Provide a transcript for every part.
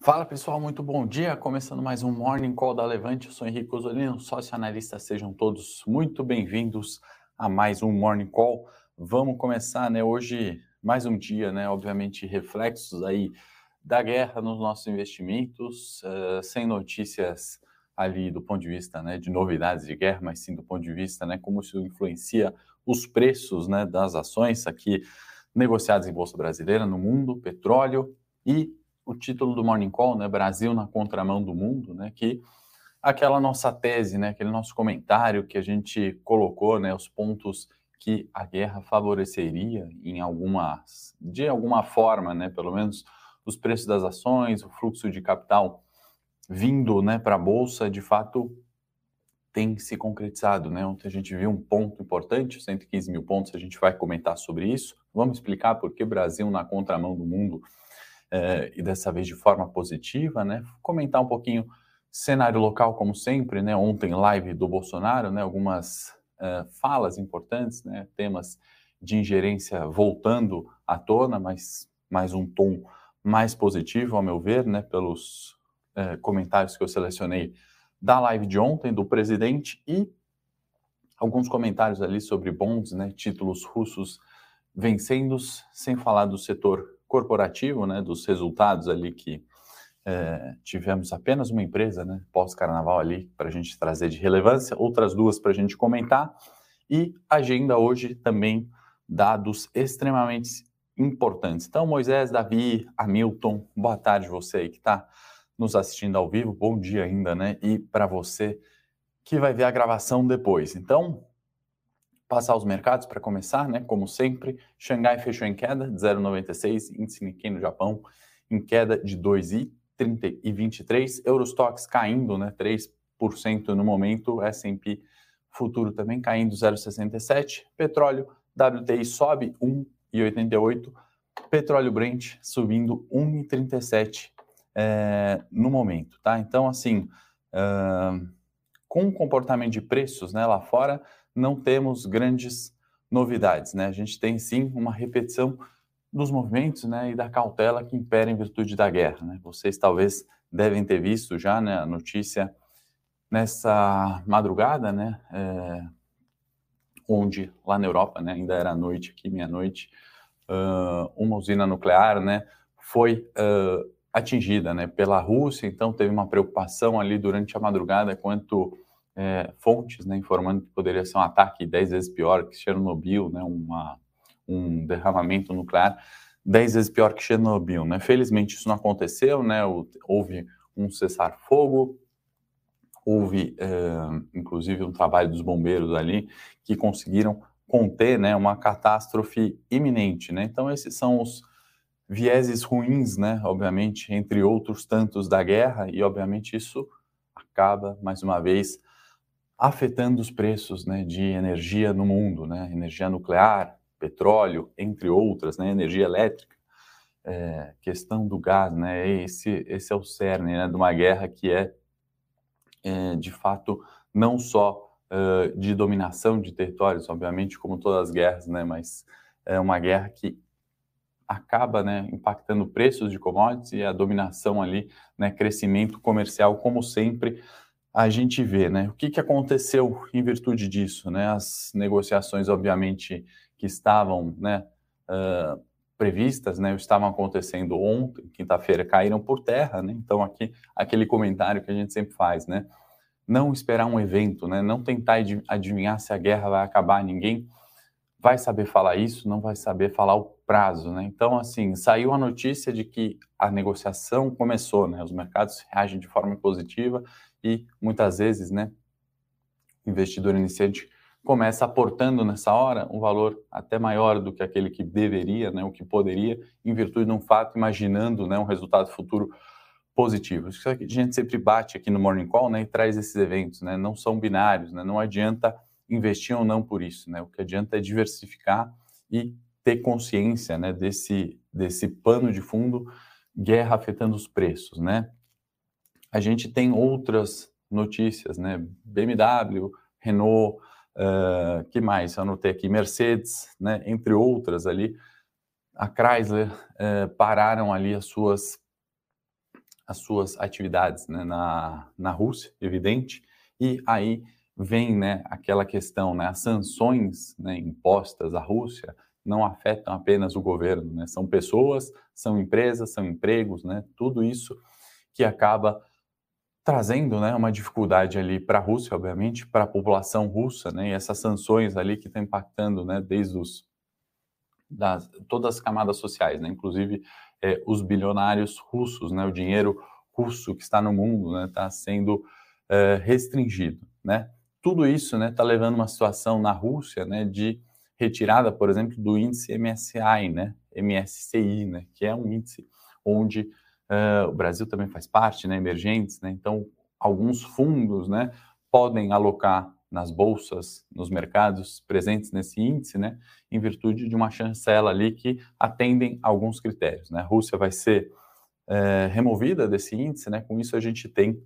Fala pessoal, muito bom dia. Começando mais um Morning Call da Levante. Eu sou Henrique Osolino, sócio analista. Sejam todos muito bem-vindos a mais um Morning Call. Vamos começar, né? Hoje, mais um dia, né? Obviamente, reflexos aí da guerra nos nossos investimentos, uh, sem notícias ali do ponto de vista né, de novidades de guerra, mas sim do ponto de vista né, como isso influencia os preços né, das ações aqui negociadas em Bolsa Brasileira, no mundo, petróleo e o título do Morning Call, né, Brasil na contramão do mundo, né, que aquela nossa tese, né, aquele nosso comentário que a gente colocou, né, os pontos que a guerra favoreceria em algumas, de alguma forma, né, pelo menos os preços das ações, o fluxo de capital vindo né, para a Bolsa, de fato, tem se concretizado. Né? Ontem a gente viu um ponto importante, 115 mil pontos, a gente vai comentar sobre isso. Vamos explicar por que Brasil na contramão do mundo eh, e dessa vez de forma positiva, né? Comentar um pouquinho cenário local, como sempre, né? Ontem, live do Bolsonaro, né? Algumas eh, falas importantes, né? Temas de ingerência voltando à tona, mas mais um tom mais positivo, ao meu ver, né? Pelos é, comentários que eu selecionei da live de ontem do presidente e alguns comentários ali sobre bons, né, títulos russos vencendo, sem falar do setor corporativo, né, dos resultados ali que é, tivemos apenas uma empresa, né, pós-carnaval ali para a gente trazer de relevância, outras duas para a gente comentar e agenda hoje também dados extremamente importantes. Então, Moisés, Davi, Hamilton, boa tarde você aí que está nos assistindo ao vivo, bom dia ainda, né? E para você que vai ver a gravação depois. Então, passar os mercados para começar, né? Como sempre, Xangai fechou em queda de 0,96, índice Nikkei no Japão em queda de 2,23, Eurostox caindo, né? 3% no momento, S&P futuro também caindo 0,67, petróleo WTI sobe 1,88, petróleo Brent subindo 1,37 é, no momento, tá? Então, assim, uh, com o comportamento de preços né, lá fora, não temos grandes novidades, né? A gente tem sim uma repetição dos movimentos né, e da cautela que impera em virtude da guerra. Né? Vocês talvez devem ter visto já né, a notícia nessa madrugada, né, é, onde lá na Europa, né, ainda era noite aqui, meia-noite, uh, uma usina nuclear né, foi uh, atingida né, pela Rússia, então teve uma preocupação ali durante a madrugada quanto é, fontes né, informando que poderia ser um ataque dez vezes pior que Chernobyl, né, uma, um derramamento nuclear dez vezes pior que Chernobyl. Né? Felizmente isso não aconteceu, né? houve um cessar-fogo, houve é, inclusive um trabalho dos bombeiros ali que conseguiram conter né, uma catástrofe iminente. Né? Então esses são os vieses ruins, né, obviamente, entre outros tantos da guerra, e obviamente isso acaba, mais uma vez, afetando os preços né, de energia no mundo, né, energia nuclear, petróleo, entre outras, né, energia elétrica, é, questão do gás, né, esse, esse é o cerne né, de uma guerra que é, é de fato, não só uh, de dominação de territórios, obviamente, como todas as guerras, né, mas é uma guerra que acaba né, impactando preços de commodities e a dominação ali, né, crescimento comercial, como sempre a gente vê. Né? O que, que aconteceu em virtude disso? Né? As negociações, obviamente, que estavam né, uh, previstas, né, estavam acontecendo ontem, quinta-feira, caíram por terra. Né? Então, aqui, aquele comentário que a gente sempre faz, né? não esperar um evento, né? não tentar adivinhar se a guerra vai acabar, ninguém vai saber falar isso, não vai saber falar o prazo, né? Então, assim, saiu a notícia de que a negociação começou, né? Os mercados reagem de forma positiva e muitas vezes, né, o investidor iniciante começa aportando nessa hora um valor até maior do que aquele que deveria, né, o que poderia, em virtude de um fato, imaginando, né, um resultado futuro positivo. Isso que a gente sempre bate aqui no Morning Call, né, e traz esses eventos, né? Não são binários, né? Não adianta investir ou não por isso, né? O que adianta é diversificar e ter consciência, né, desse desse pano de fundo, guerra afetando os preços, né? A gente tem outras notícias, né? BMW, Renault, uh, que mais? Eu anotei aqui Mercedes, né? Entre outras ali, a Chrysler uh, pararam ali as suas as suas atividades né, na, na Rússia, evidente, e aí vem né, aquela questão, né, as sanções né, impostas à Rússia não afetam apenas o governo, né, são pessoas, são empresas, são empregos, né, tudo isso que acaba trazendo né, uma dificuldade ali para a Rússia, obviamente, para a população russa, né, e essas sanções ali que estão impactando né, desde os, das, todas as camadas sociais, né, inclusive é, os bilionários russos, né, o dinheiro russo que está no mundo está né, tá sendo é, restringido. Né? Tudo isso está né, tá levando uma situação na Rússia né, de retirada, por exemplo, do índice MSI, né, MSCI, né, que é um índice onde uh, o Brasil também faz parte, né, emergentes, né, então alguns fundos né, podem alocar nas bolsas, nos mercados presentes nesse índice, né, em virtude de uma chancela ali que atendem alguns critérios. Né? A Rússia vai ser é, removida desse índice, né? com isso a gente tem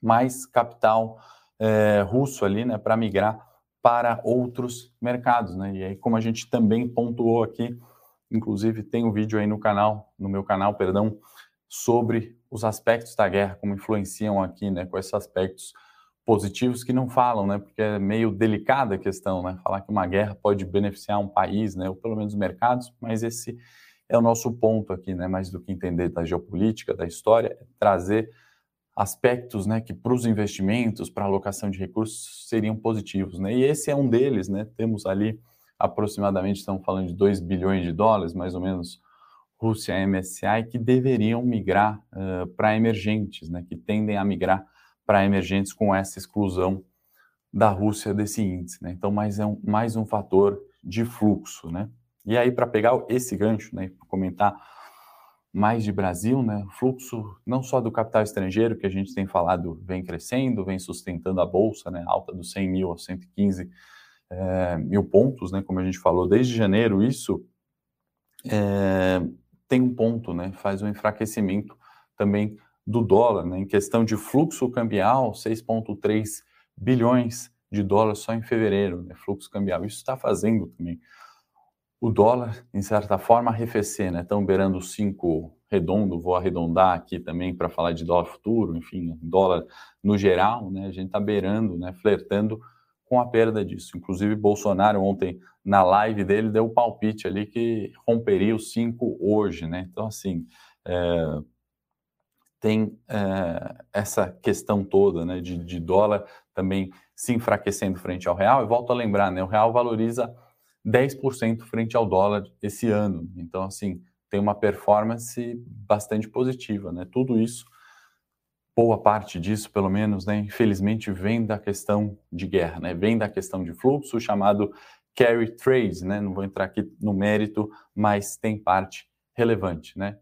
mais capital é, russo ali né, para migrar para outros mercados. Né? E aí, como a gente também pontuou aqui, inclusive tem um vídeo aí no canal, no meu canal, perdão, sobre os aspectos da guerra, como influenciam aqui, né, com esses aspectos positivos que não falam, né? Porque é meio delicada a questão, né? Falar que uma guerra pode beneficiar um país, né? Ou pelo menos mercados, mas esse é o nosso ponto aqui, né? Mais do que entender da geopolítica, da história, é trazer aspectos, né? Que para os investimentos, para a alocação de recursos seriam positivos, né? E esse é um deles, né? Temos ali aproximadamente, estamos falando de 2 bilhões de dólares, mais ou menos, Rússia MSCI, que deveriam migrar uh, para emergentes, né? Que tendem a migrar para emergentes com essa exclusão da Rússia desse índice. Né? Então, mais, é um, mais um fator de fluxo. Né? E aí, para pegar esse gancho, né, comentar mais de Brasil, né, fluxo não só do capital estrangeiro, que a gente tem falado, vem crescendo, vem sustentando a bolsa, né, alta dos 100 mil a 115 é, mil pontos, né, como a gente falou, desde janeiro, isso é, tem um ponto, né, faz um enfraquecimento também do dólar, né? em questão de fluxo cambial, 6,3 bilhões de dólares só em fevereiro, né? fluxo cambial. Isso está fazendo também o dólar, em certa forma, arrefecer, né? Estão beirando 5 redondo, vou arredondar aqui também para falar de dólar futuro, enfim, dólar no geral, né? A gente está beirando, né? Flertando com a perda disso. Inclusive, Bolsonaro ontem, na live dele, deu o palpite ali que romperia os 5 hoje, né? Então, assim, é, tem é, essa questão toda né, de, de, dólar também se enfraquecendo frente ao real. E volto a lembrar, né, o real valoriza 10% frente ao dólar esse ano. Então, assim, tem uma performance bastante positiva. Né? Tudo isso, boa parte disso, pelo menos, né, infelizmente, vem da questão de guerra, né? vem da questão de fluxo, chamado carry trade. Né? Não vou entrar aqui no mérito, mas tem parte relevante. Né?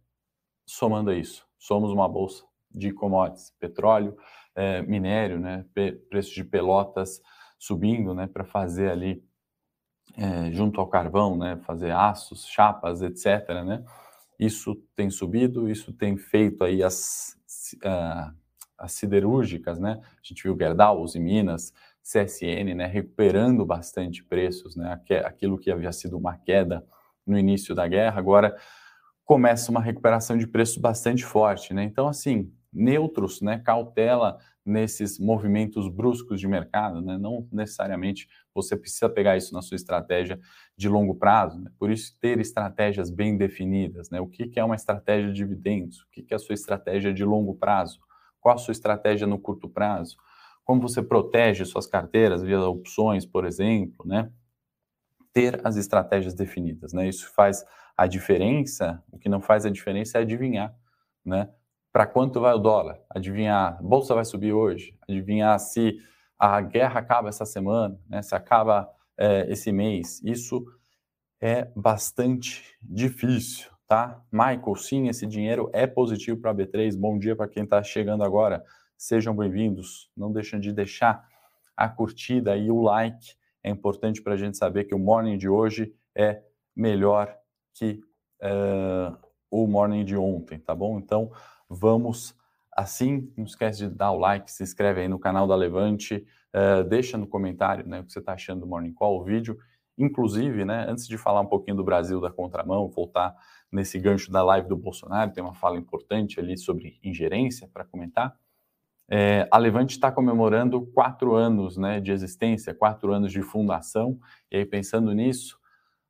Somando a isso, somos uma bolsa de commodities, petróleo, é, minério, né, preço de pelotas subindo, né, para fazer ali é, junto ao carvão, né, fazer aços, chapas, etc. Né, isso tem subido, isso tem feito aí as, uh, as siderúrgicas, né, a gente viu Gerdau, Uzi Minas, CSN, né, recuperando bastante preços, né, aquilo que havia sido uma queda no início da guerra, agora começa uma recuperação de preços bastante forte, né? Então, assim, neutros, né? Cautela nesses movimentos bruscos de mercado, né? Não necessariamente você precisa pegar isso na sua estratégia de longo prazo, né? Por isso, ter estratégias bem definidas, né? O que, é uma estratégia de dividendos? O que é a sua estratégia de longo prazo? Qual a sua estratégia no curto prazo? Como você protege suas carteiras via opções, por exemplo, né? Ter as estratégias definidas, né? Isso faz a diferença, o que não faz a diferença é adivinhar, né? Para quanto vai o dólar? Adivinhar, bolsa vai subir hoje? Adivinhar se a guerra acaba essa semana, né? Se acaba é, esse mês? Isso é bastante difícil, tá? Michael, sim, esse dinheiro é positivo para a B3. Bom dia para quem está chegando agora. Sejam bem-vindos. Não deixem de deixar a curtida e o like. É importante para a gente saber que o morning de hoje é melhor que uh, o morning de ontem, tá bom? Então, vamos assim. Não esquece de dar o like, se inscreve aí no canal da Levante, uh, deixa no comentário né, o que você está achando do Morning Call, o vídeo. Inclusive, né, antes de falar um pouquinho do Brasil da contramão, voltar nesse gancho da live do Bolsonaro, tem uma fala importante ali sobre ingerência para comentar. É, a Levante está comemorando quatro anos né, de existência, quatro anos de fundação, e aí pensando nisso,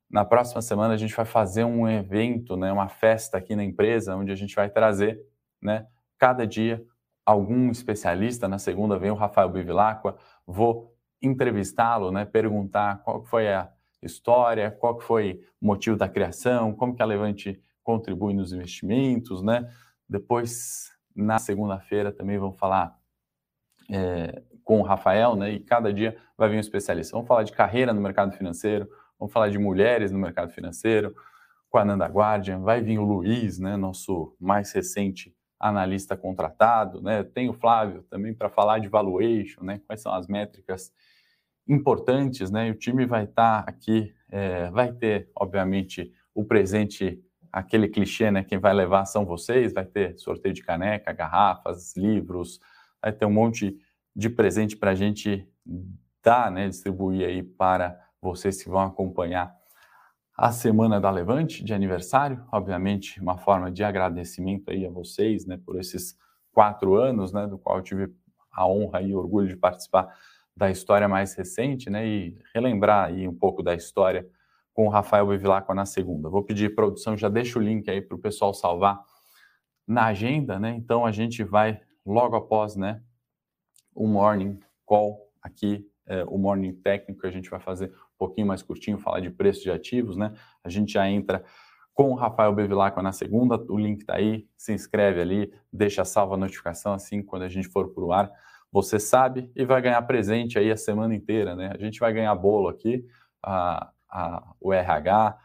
na próxima semana a gente vai fazer um evento, né, uma festa aqui na empresa, onde a gente vai trazer, né, cada dia algum especialista. Na segunda vem o Rafael Bivilacqua, vou entrevistá-lo, né, perguntar qual foi a história, qual foi o motivo da criação, como que a Levante contribui nos investimentos, né? Depois, na segunda-feira, também vamos falar é, com o Rafael, né? E cada dia vai vir um especialista. Vamos falar de carreira no mercado financeiro, vamos falar de mulheres no mercado financeiro, com a Nanda Guardian, vai vir o Luiz, né? Nosso mais recente analista contratado, né? Tem o Flávio também para falar de valuation, né? Quais são as métricas importantes, né? E o time vai estar tá aqui, é, vai ter, obviamente, o presente, aquele clichê, né? Quem vai levar são vocês, vai ter sorteio de caneca, garrafas, livros, vai ter um monte de presente para a gente dar, né? Distribuir aí para vocês que vão acompanhar a semana da Levante de aniversário, obviamente uma forma de agradecimento aí a vocês, né, por esses quatro anos, né, do qual eu tive a honra e orgulho de participar da história mais recente, né, e relembrar aí um pouco da história com o Rafael Bevilacqua na segunda. Vou pedir produção, já deixa o link aí para o pessoal salvar na agenda, né, então a gente vai logo após, né, o morning call aqui, é, o morning técnico que a gente vai fazer um pouquinho mais curtinho, falar de preço de ativos, né? A gente já entra com o Rafael Bevilacqua na segunda, o link está aí, se inscreve ali, deixa salva a notificação assim quando a gente for para o ar, você sabe e vai ganhar presente aí a semana inteira, né? A gente vai ganhar bolo aqui, a, a, o RH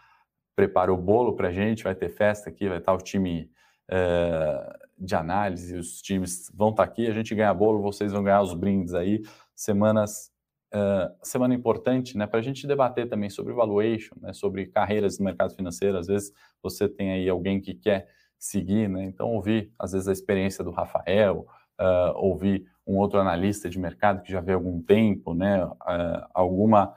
preparou bolo para a gente, vai ter festa aqui, vai estar o time é, de análise, os times vão estar aqui, a gente ganha bolo, vocês vão ganhar os brindes aí, semanas uh, semana importante né, para a gente debater também sobre valuation, né, sobre carreiras no mercado financeiro. Às vezes você tem aí alguém que quer seguir, né, então ouvir às vezes a experiência do Rafael, uh, ouvir um outro analista de mercado que já vê algum tempo, né, uh, alguma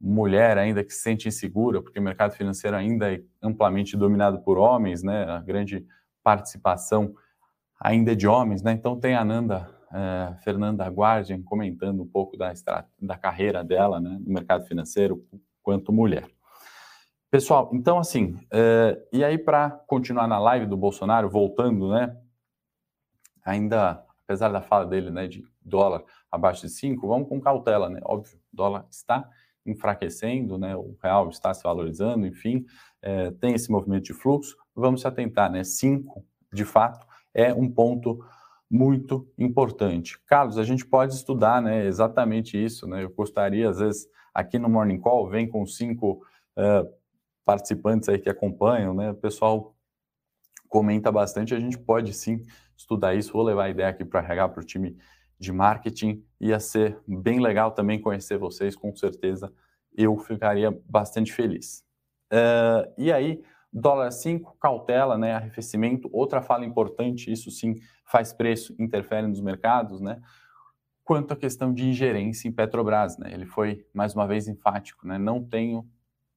mulher ainda que se sente insegura, porque o mercado financeiro ainda é amplamente dominado por homens, né, a grande participação ainda é de homens, né, então tem a Nanda é, Fernanda Guardian comentando um pouco da, da carreira dela né, no mercado financeiro quanto mulher. Pessoal, então assim, é, e aí para continuar na live do Bolsonaro, voltando, né, ainda, apesar da fala dele, né, de dólar abaixo de 5, vamos com cautela, né, óbvio, dólar está enfraquecendo, né, o real está se valorizando, enfim, é, tem esse movimento de fluxo, vamos se atentar, né, 5, de fato, é um ponto muito importante. Carlos, a gente pode estudar né, exatamente isso. Né? Eu gostaria, às vezes, aqui no Morning Call, vem com cinco uh, participantes aí que acompanham, né? o pessoal comenta bastante, a gente pode sim estudar isso. Vou levar a ideia aqui para RH para o time de marketing. Ia ser bem legal também conhecer vocês, com certeza eu ficaria bastante feliz. Uh, e aí, dólar 5, cautela, né, arrefecimento. Outra fala importante, isso sim faz preço, interfere nos mercados, né? Quanto à questão de ingerência em Petrobras, né? Ele foi mais uma vez enfático, né? Não tenho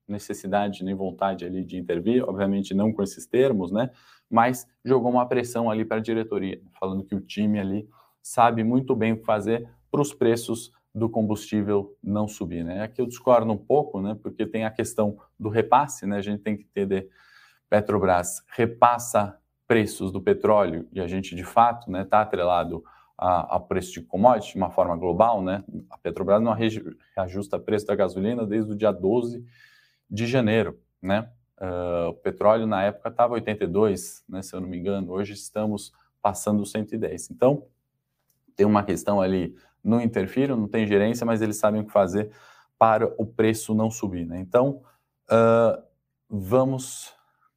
necessidade nem vontade ali de intervir, obviamente não com esses termos, né? Mas jogou uma pressão ali para a diretoria, falando que o time ali sabe muito bem o que fazer para os preços do combustível não subir, né? Aqui eu discordo um pouco, né? Porque tem a questão do repasse, né? A gente tem que entender Petrobras repassa preços do petróleo, e a gente de fato está né, tá atrelado a, a, preço de commodity de uma forma global, né? A Petrobras não reajusta preço da gasolina desde o dia 12 de janeiro, né? Uh, o petróleo na época estava 82, né, se eu não me engano, hoje estamos passando 110. Então, tem uma questão ali, não interfiram, não tem gerência, mas eles sabem o que fazer para o preço não subir, né? Então, uh, vamos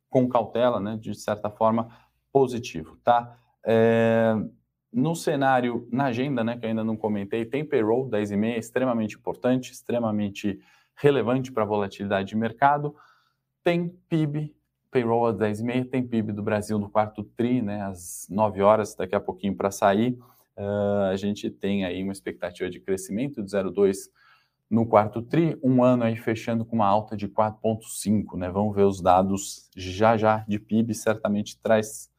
com cautela, né, de certa forma, positivo, tá? É, no cenário, na agenda, né, que ainda não comentei, tem payroll 10,5, extremamente importante, extremamente relevante para a volatilidade de mercado. Tem PIB, payroll às 10h30, tem PIB do Brasil no quarto TRI, né, às 9 horas, daqui a pouquinho para sair. Uh, a gente tem aí uma expectativa de crescimento de 0,2 no quarto TRI, um ano aí fechando com uma alta de 4,5, né? Vamos ver os dados já já de PIB, certamente traz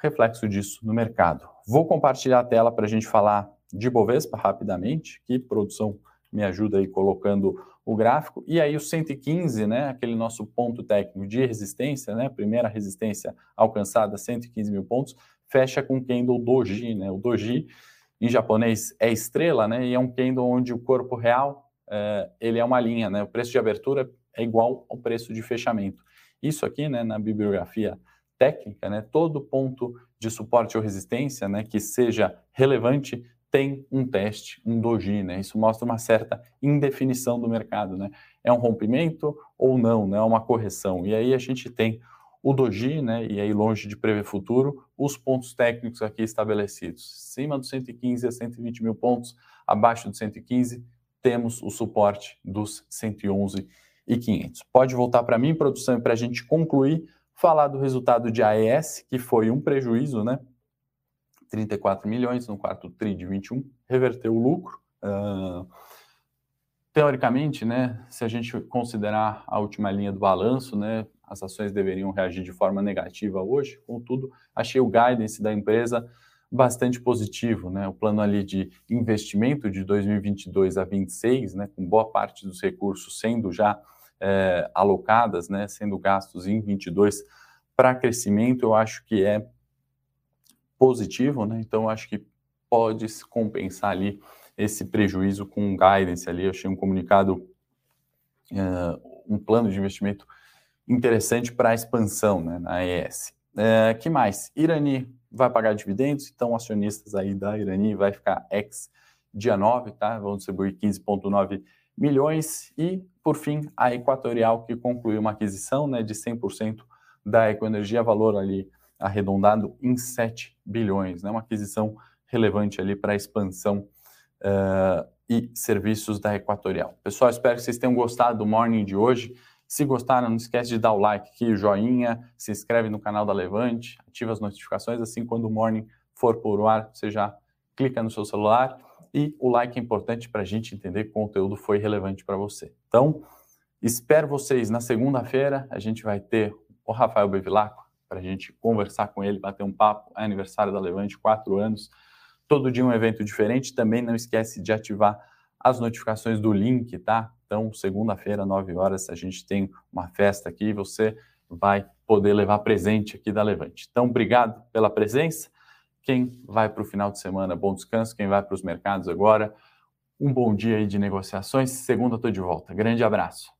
reflexo disso no mercado. Vou compartilhar a tela para a gente falar de Bovespa rapidamente, que produção me ajuda aí colocando o gráfico. E aí o 115, né, aquele nosso ponto técnico de resistência, né, primeira resistência alcançada, 115 mil pontos, fecha com o candle doji, né, o doji em japonês é estrela, né, e é um candle onde o corpo real, é, ele é uma linha, né, o preço de abertura é igual ao preço de fechamento. Isso aqui, né, na bibliografia técnica, né, todo ponto de suporte ou resistência, né, que seja relevante tem um teste, um doji, né? Isso mostra uma certa indefinição do mercado, né? É um rompimento ou não, né? É uma correção. E aí a gente tem o doji, né? E aí longe de prever futuro, os pontos técnicos aqui estabelecidos. Acima dos 115 a 120 mil pontos, abaixo dos 115 temos o suporte dos 111 e 500. Pode voltar para mim, produção, para a gente concluir, falar do resultado de AES, que foi um prejuízo, né? 34 milhões no quarto TRI de 21, reverteu o lucro. Uh, teoricamente, né, se a gente considerar a última linha do balanço, né, as ações deveriam reagir de forma negativa hoje. Contudo, achei o guidance da empresa bastante positivo, né? O plano ali de investimento de 2022 a 26, né, com boa parte dos recursos sendo já é, alocadas, né, sendo gastos em 22 para crescimento, eu acho que é positivo, né? Então acho que pode se compensar ali esse prejuízo com um guidance ali. Eu achei um comunicado, uh, um plano de investimento interessante para a expansão né, na ES. Uh, que mais? Irani vai pagar dividendos, então acionistas aí da Irani vai ficar ex dia 9, tá? Vão distribuir 15,9 milhões. E, por fim, a Equatorial, que concluiu uma aquisição né, de 100% da Ecoenergia, valor ali arredondado em 7 bilhões, né? uma aquisição relevante ali para a expansão uh, e serviços da Equatorial. Pessoal, espero que vocês tenham gostado do Morning de hoje. Se gostaram, não esquece de dar o like aqui, o joinha, se inscreve no canal da Levante, ativa as notificações, assim quando o Morning for por ar, você já clica no seu celular e o like é importante para a gente entender que o conteúdo foi relevante para você. Então, espero vocês na segunda-feira, a gente vai ter o Rafael Bevilacqua, para a gente conversar com ele, bater um papo. É aniversário da Levante, quatro anos. Todo dia um evento diferente. Também não esquece de ativar as notificações do link, tá? Então, segunda-feira, 9 horas, a gente tem uma festa aqui e você vai poder levar presente aqui da Levante. Então, obrigado pela presença. Quem vai para o final de semana, bom descanso. Quem vai para os mercados agora, um bom dia aí de negociações. Segunda, estou de volta. Grande abraço.